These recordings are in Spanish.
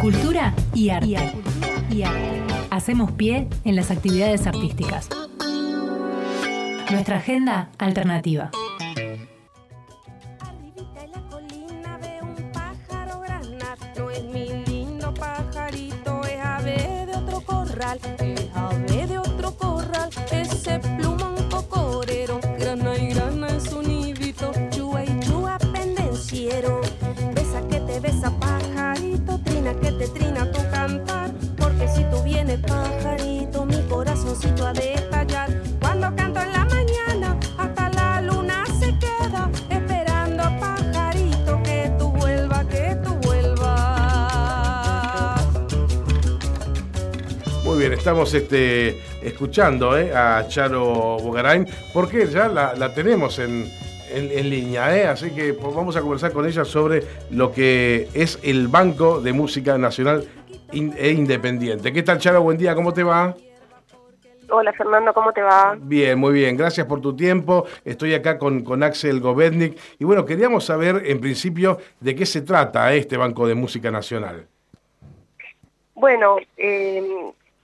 Cultura y arte. Hacemos pie en las actividades artísticas. Nuestra agenda alternativa. Muy bien, estamos este, escuchando eh, a Charo Bogarain, porque ya la, la tenemos en, en- en línea, eh, así que pues, vamos a conversar con ella sobre lo que es el Banco de Música Nacional in- e Independiente. ¿Qué tal, Charo? Buen día, ¿cómo te va? Hola Fernando, ¿cómo te va? Bien, muy bien, gracias por tu tiempo. Estoy acá con, con Axel Govetnik y bueno, queríamos saber en principio de qué se trata eh, este Banco de Música Nacional. Bueno, eh,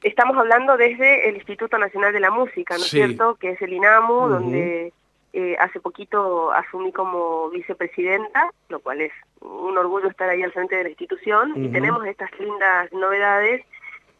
estamos hablando desde el Instituto Nacional de la Música, ¿no es Sí. cierto? Que es el INAMU, donde eh, hace poquito asumí como vicepresidenta, lo cual es un orgullo estar ahí al frente de la institución. Y tenemos estas lindas novedades,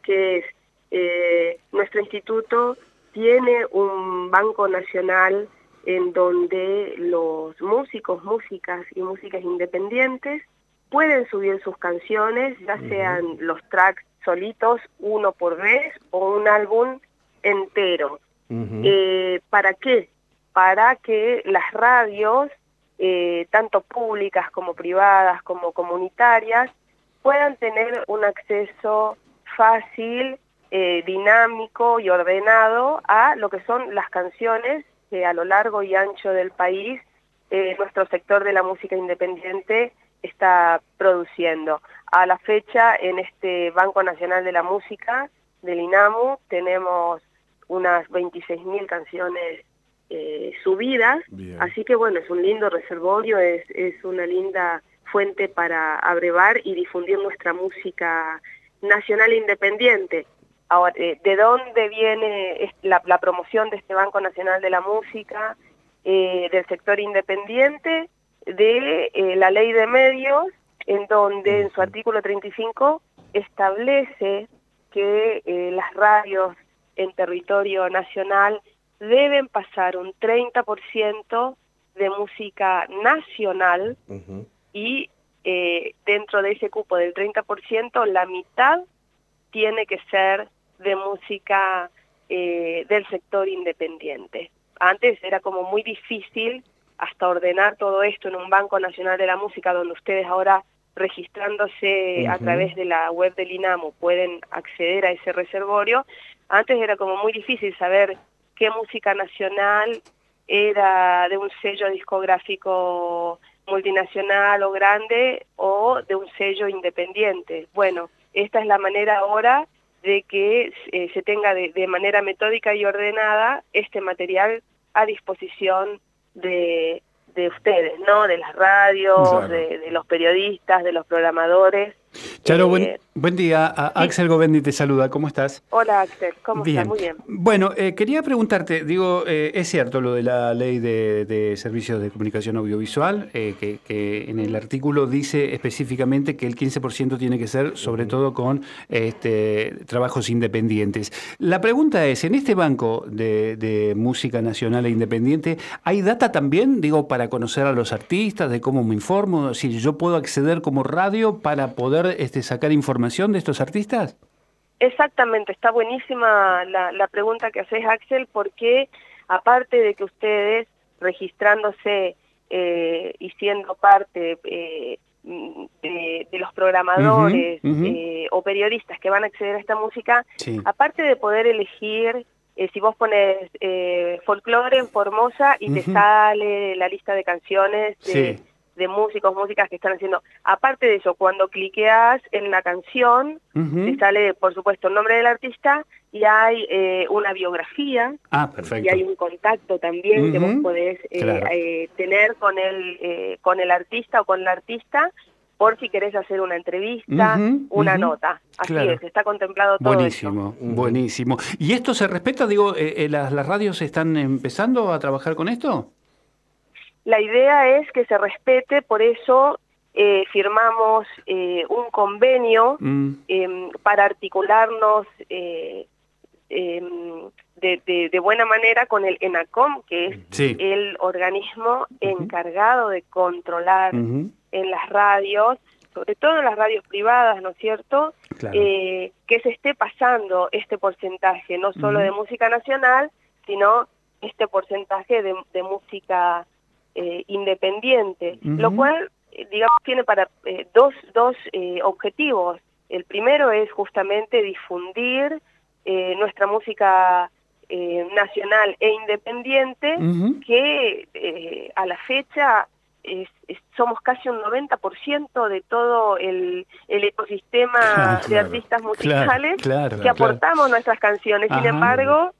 que es eh, nuestro instituto tiene un banco nacional en donde los músicos, músicas y músicas independientes pueden subir sus canciones, ya sean los tracks solitos, uno por vez, o un álbum entero. Eh, ¿Para qué? Para que las radios, eh, tanto públicas como privadas, como comunitarias, puedan tener un acceso fácil, eh, dinámico y ordenado a lo que son las canciones que a lo largo y ancho del país nuestro sector de la música independiente está produciendo. A la fecha, en este Banco Nacional de la Música del INAMU, tenemos unas 26.000 canciones eh, subidas, Bien. así que bueno, es un lindo reservorio, es, es una linda fuente para abrevar y difundir nuestra música nacional e independiente. Ahora, eh, ¿de dónde viene la, la promoción de este Banco Nacional de la Música, eh, del sector independiente? De eh, la ley de medios, en donde en su artículo 35 establece que eh, las radios en territorio nacional deben pasar un 30% de música nacional y eh, dentro de ese cupo del 30%, la mitad tiene que ser de música eh, del sector independiente. Antes era como muy difícil hasta ordenar todo esto en un Banco Nacional de la Música, donde ustedes ahora registrándose a través de la web del INAMO pueden acceder a ese reservorio. Antes era como muy difícil saber qué música nacional era de un sello discográfico multinacional o grande o de un sello independiente. Bueno, esta es la manera ahora de que eh, se tenga de, de manera metódica y ordenada este material a disposición de, de ustedes, ¿no? De las radios, Claro. de, de los periodistas, de los programadores. Charo, Eh, buen, buen día. A- sí. Axel Govendi te saluda. ¿Cómo estás? Hola Axel, ¿cómo estás? Muy bien. Bueno, eh, quería preguntarte, digo, eh, es cierto lo de la ley de, de servicios de comunicación audiovisual, eh, que, que en el artículo dice específicamente que el 15% tiene que ser sobre todo con este, trabajos independientes. La pregunta es, en este banco de, de música nacional e independiente, ¿hay data también, digo, para conocer a los artistas, de cómo me informo? Si yo puedo acceder como radio para poder este, sacar información de estos artistas. Exactamente, está buenísima la, la pregunta que haces, Axel, porque aparte de que ustedes registrándose eh, y siendo parte eh, de, de los programadores eh, o periodistas que van a acceder a esta música, Sí. aparte de poder elegir, eh, si vos pones eh, folclore en Formosa y te sale la lista de canciones de, Sí. De músicos, músicas que están haciendo, aparte de eso, cuando cliqueas en la canción, te sale, por supuesto, el nombre del artista y hay eh, una biografía Ah, perfecto. y hay un contacto también que vos podés eh, Claro. eh, tener con el, eh, con el artista o con la artista por si querés hacer una entrevista, una nota. Así Claro. es, está contemplado todo Buenísimo, buenísimo. ¿Y esto se respeta? Digo, eh, eh, ¿las, ¿las radios están empezando a trabajar con esto? La idea es que se respete, por eso eh, firmamos eh, un convenio Mm, em, para articularnos eh, em, de, de- de buena manera con el ENACOM, que es Sí. el organismo encargado de controlar en las radios, sobre todo en las radios privadas, ¿no es cierto?, Claro. eh, que se esté pasando este porcentaje, no solo de música nacional, sino este porcentaje de, de música eh, independiente, lo cual, eh, digamos, tiene para eh, dos, dos eh, objetivos. El primero es justamente difundir eh, nuestra música eh, nacional e independiente, Ujú. que eh, a la fecha es- es- somos casi un 90% de todo el, el ecosistema Claro, de artistas musicales claro, que aportamos nuestras canciones. Sin Ajá. embargo,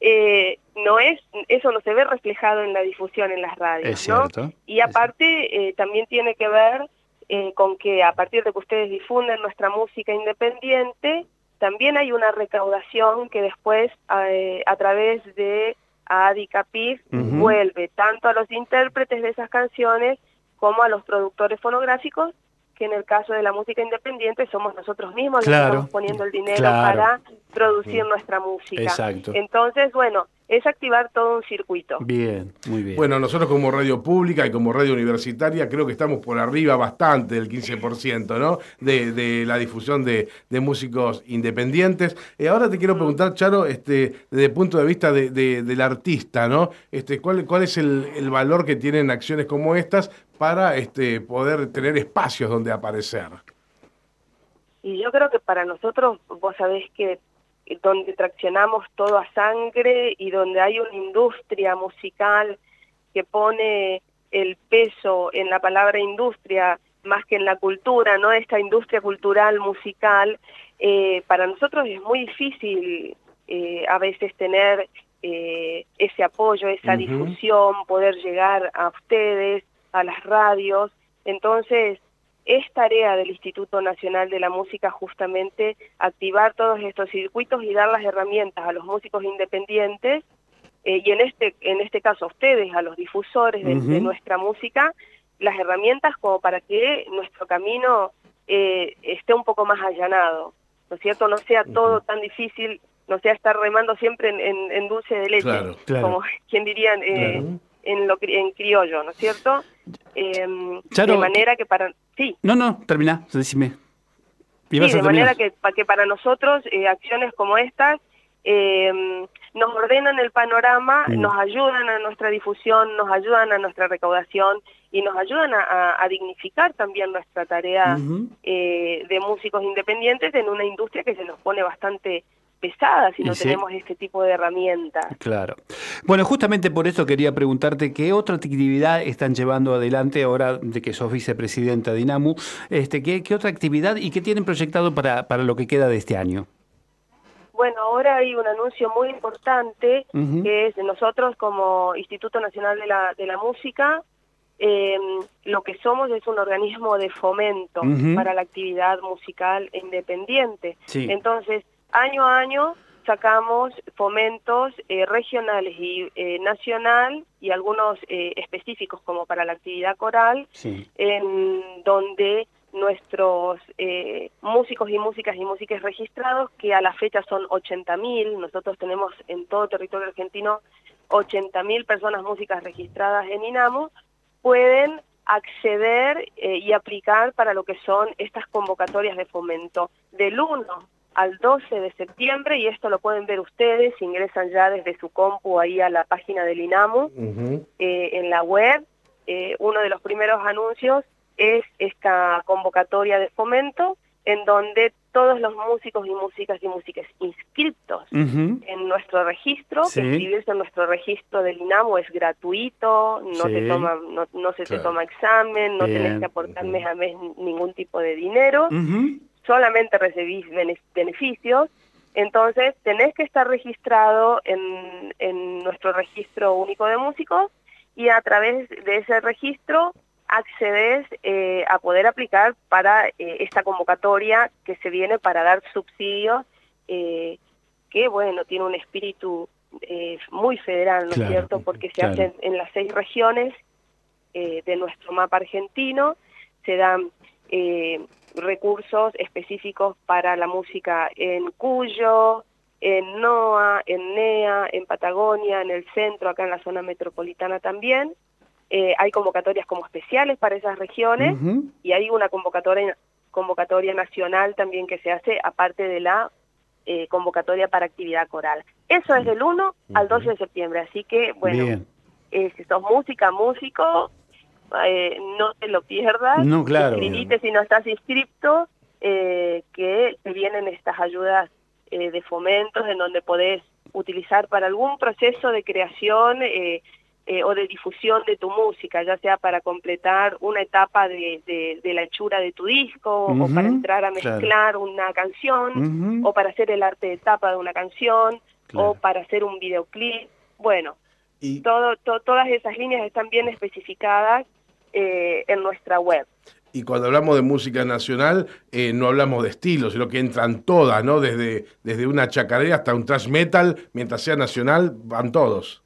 eh, no es eso no se ve reflejado en la difusión en las radios, Es ¿no? cierto. Y aparte eh, también tiene que ver eh, con que a partir de que ustedes difunden nuestra música independiente, también hay una recaudación que después eh, a través de ADICAPIF Ujú. vuelve tanto a los intérpretes de esas canciones como a los productores fonográficos, que en el caso de la música independiente somos nosotros mismos los que estamos poniendo el dinero claro. para producir nuestra música. Exacto. Entonces, bueno, es activar todo un circuito. Bien, muy bien. Bueno, nosotros como radio pública y como radio universitaria creo que estamos por arriba bastante del 15%, ¿no? De, de la difusión de, de músicos independientes. Eh, ahora te quiero preguntar, Charo, este, desde el punto de vista de- de- del artista, ¿no? Este, ¿cuál, ¿Cuál es el, el valor que tienen acciones como estas para este, poder tener espacios donde aparecer? Y yo creo que para nosotros, vos sabés que donde traccionamos todo a sangre y donde hay una industria musical que pone el peso en la palabra industria más que en la cultura, ¿no? Esta industria cultural musical, eh, para nosotros es muy difícil eh, a veces tener eh, ese apoyo, esa difusión, poder llegar a ustedes, a las radios. Entonces, es tarea del Instituto Nacional de la Música justamente activar todos estos circuitos y dar las herramientas a los músicos independientes eh, y en este en este caso a ustedes, a los difusores de, nuestra música, las herramientas como para que nuestro camino eh, esté un poco más allanado, ¿no es cierto? No sea todo tan difícil, no sea estar remando siempre en, en- en dulce de leche, Claro, claro. como quien dirían eh, Claro. En, lo, en criollo, ¿no es cierto? Em, Charo, de manera que para... Sí, No, no, termina, decime. Sí, de manera que, que para nosotros eh, acciones como estas eh, nos ordenan el panorama, Mm. nos ayudan a nuestra difusión, nos ayudan a nuestra recaudación y nos ayudan a, a- a dignificar también nuestra tarea eh, de músicos independientes en una industria que se nos pone bastante pesada si no sí. tenemos este tipo de herramientas. Claro. Bueno, justamente por eso quería preguntarte qué otra actividad están llevando adelante ahora de que sos vicepresidenta de INAMU. Este, ¿qué, qué otra actividad y qué tienen proyectado para, para lo que queda de este año? Bueno, ahora hay un anuncio muy importante que es nosotros como Instituto Nacional de la, de la Música, eh, lo que somos es un organismo de fomento para la actividad musical independiente. Sí. Entonces, año a año sacamos fomentos eh, regionales y eh, nacional y algunos eh, específicos como para la actividad coral, Sí. en donde nuestros eh, músicos y músicas y músicas registrados, que a la fecha son 80.000, nosotros tenemos en todo territorio argentino 80.000 personas músicas registradas en INAMO, pueden acceder eh, y aplicar para lo que son estas convocatorias de fomento del 1 al 12 de septiembre, y esto lo pueden ver ustedes, ingresan ya desde su compu ahí a la página del INAMO, Ujú. eh, en la web. Eh, uno de los primeros anuncios es esta convocatoria de fomento en donde todos los músicos y músicas y músicas inscritos Ujú. en nuestro registro, Sí. que inscribirse en nuestro registro del INAMO es gratuito, no Sí. te toma, no, no se te toma examen, no Bien. tenés que aportar mes a mes ningún tipo de dinero. Solamente recibís bene- beneficios, entonces tenés que estar registrado en, en nuestro registro único de músicos y a través de ese registro accedes eh, a poder aplicar para eh, esta convocatoria que se viene para dar subsidios, eh, que bueno, tiene un espíritu muy federal, ¿no es cierto? Porque se hacen en las seis regiones de nuestro mapa argentino, se dan recursos específicos para la música en Cuyo, en NOA, en NEA, en Patagonia, en el centro, acá en la zona metropolitana también, eh, hay convocatorias como especiales para esas regiones y hay una convocatoria, convocatoria nacional también que se hace aparte de la eh, convocatoria para actividad coral. Eso es del 1 al 12 de septiembre, así que bueno, eh, si sos música, músico, no te lo pierdas, no, claro. si no estás inscripto, que te vienen estas ayudas de fomentos en donde podés utilizar para algún proceso de creación eh, eh, o de difusión de tu música, ya sea para completar una etapa de, de, la hechura de tu disco, o para entrar a mezclar una canción, o para hacer el arte de etapa de una canción, o para hacer un videoclip. Bueno, y... todo, todas esas líneas están bien especificadas eh, en nuestra web. Y cuando hablamos de música nacional, eh, no hablamos de estilos, sino que entran todas, ¿no? Desde, desde una chacarera hasta un thrash metal, mientras sea nacional, van todos.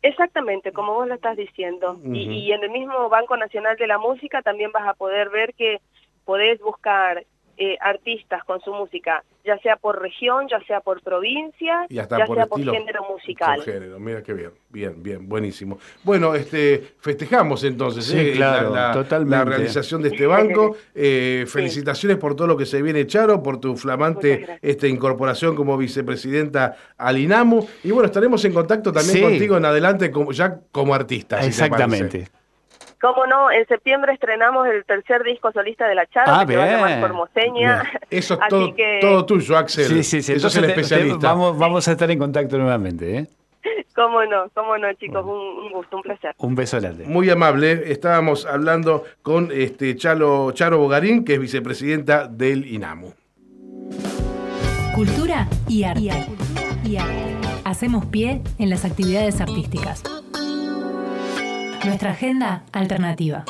Exactamente, como vos lo estás diciendo. y, en el mismo Banco Nacional de la Música también vas a poder ver que podés buscar eh, artistas con su música, ya sea por región, ya sea por provincia, ya sea por género musical. Por género, mira qué bien, bien, bien, buenísimo. Bueno, este, festejamos entonces eh, la, realización de este banco. Eh, felicitaciones por todo lo que se viene, Charo, por tu flamante este, incorporación como vicepresidenta al INAMU. Y bueno, estaremos en contacto también contigo en adelante como, ya como artista. Exactamente. Cómo no, en septiembre estrenamos el tercer disco solista de la charla, ah, que va a Formoseña. Eso es todo, tuyo, Axel. Sí, sí, sí. Eso es el especialista. vamos, vamos a estar en contacto nuevamente, ¿eh? Cómo no, cómo no, chicos, un, gusto, un placer. Un beso grande. Muy amable. Estábamos hablando con este Chalo, Charo Bogarín, que es vicepresidenta del INAMU. Cultura y arte. Y arte. Hacemos pie en las actividades artísticas. Nuestra agenda alternativa.